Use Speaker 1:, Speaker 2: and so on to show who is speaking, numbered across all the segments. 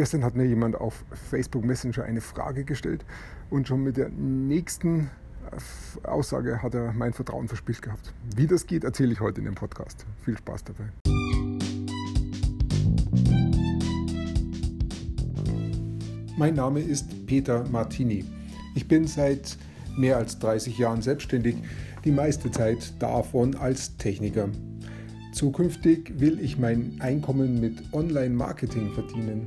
Speaker 1: Gestern hat mir jemand auf Facebook Messenger eine Frage gestellt und schon mit der nächsten Aussage hat er mein Vertrauen verspielt gehabt. Wie das geht, erzähle ich heute in dem Podcast. Viel Spaß dabei. Mein Name ist Peter Martini. Ich bin seit mehr als 30 Jahren selbstständig, die meiste Zeit davon als Techniker. Zukünftig will ich mein Einkommen mit Online-Marketing verdienen.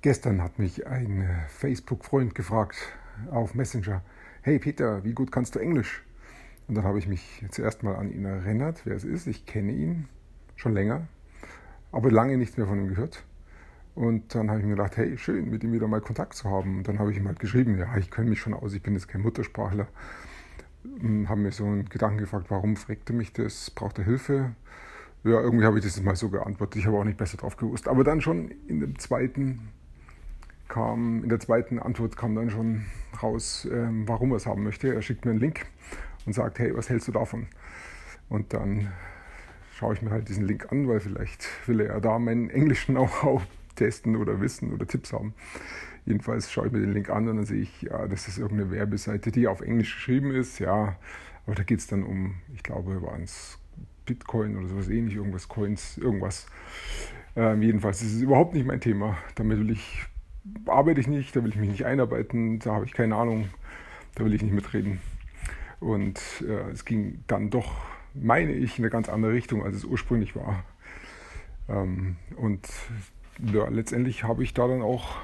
Speaker 1: Gestern hat mich ein Facebook-Freund gefragt auf Messenger, hey Peter, wie gut kannst du Englisch? Und dann habe ich mich zuerst mal an ihn erinnert, wer es ist. Ich kenne ihn schon länger, aber lange nichts mehr von ihm gehört. Und dann habe ich mir gedacht, hey, schön, mit ihm wieder mal Kontakt zu haben. Und dann habe ich ihm halt geschrieben, ja, ich kenne mich schon aus, ich bin jetzt kein Muttersprachler. Und habe mir so einen Gedanken gefragt, warum fragt er mich das? Braucht er Hilfe? Ja, irgendwie habe ich das mal so geantwortet. Ich habe auch nicht besser drauf gewusst. Aber dann schon in dem zweiten kam, in der zweiten Antwort kam dann schon raus, ähm, warum er es haben möchte. Er schickt mir einen Link und sagt, hey, was hältst du davon? Und dann schaue ich mir halt diesen Link an, weil vielleicht will er da meinen englischen Know-how testen oder wissen oder Tipps haben. Jedenfalls schaue ich mir den Link an und dann sehe ich, ja, das ist irgendeine Werbeseite, die auf Englisch geschrieben ist. Ja, aber da geht es dann um, ich glaube, waren es Bitcoin oder sowas ähnlich, irgendwas Coins, irgendwas. Ähm, jedenfalls ist es überhaupt nicht mein Thema. Damit will ich, arbeite ich nicht, da will ich mich nicht einarbeiten, da habe ich keine Ahnung, da will ich nicht mitreden. Und äh, es ging dann doch, meine ich, in eine ganz andere Richtung, als es ursprünglich war. Ähm, und ja, letztendlich habe ich da dann auch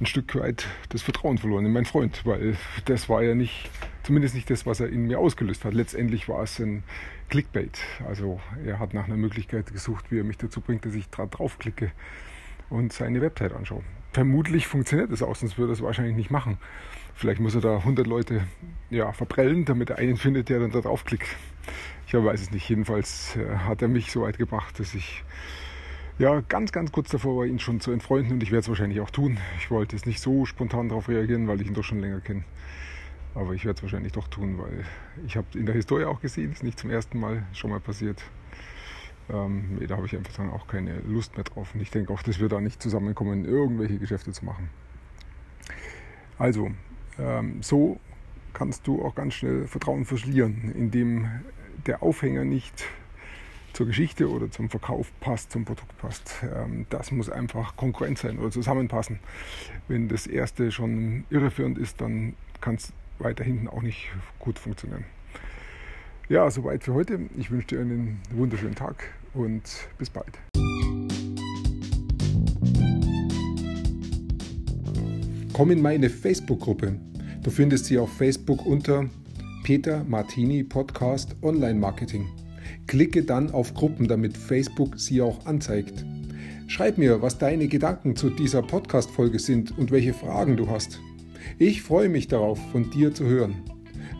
Speaker 1: ein Stück weit das Vertrauen verloren in meinen Freund, weil das war ja nicht, zumindest nicht das, was er in mir ausgelöst hat. Letztendlich war es ein Clickbait. Also er hat nach einer Möglichkeit gesucht, wie er mich dazu bringt, dass ich da draufklicke und seine Website anschaue. Vermutlich funktioniert das auch, sonst würde er es wahrscheinlich nicht machen. Vielleicht muss er da 100 Leute ja, verprellen, damit er einen findet, der dann da draufklickt. Ich weiß es nicht. Jedenfalls äh, hat er mich so weit gebracht, dass ich ja, ganz, ganz kurz davor war, ihn schon zu entfreunden und ich werde es wahrscheinlich auch tun. Ich wollte jetzt nicht so spontan darauf reagieren, weil ich ihn doch schon länger kenne. Aber ich werde es wahrscheinlich doch tun, weil ich habe in der Historie auch gesehen, ist nicht zum ersten Mal schon mal passiert. Ähm, da habe ich einfach dann auch keine Lust mehr drauf. Und ich denke auch, dass wir da nicht zusammenkommen, irgendwelche Geschäfte zu machen. Also, ähm, so kannst du auch ganz schnell Vertrauen verlieren, indem der Aufhänger nicht zur Geschichte oder zum Verkauf passt, zum Produkt passt. Ähm, das muss einfach konkurrent sein oder zusammenpassen. Wenn das erste schon irreführend ist, dann kann es weiter hinten auch nicht gut funktionieren. Ja, soweit für heute. Ich wünsche dir einen wunderschönen Tag und bis bald. Komm in meine Facebook-Gruppe. Du findest sie auf Facebook unter Peter Martini Podcast Online Marketing. Klicke dann auf Gruppen, damit Facebook sie auch anzeigt. Schreib mir, was deine Gedanken zu dieser Podcast-Folge sind und welche Fragen du hast. Ich freue mich darauf, von dir zu hören.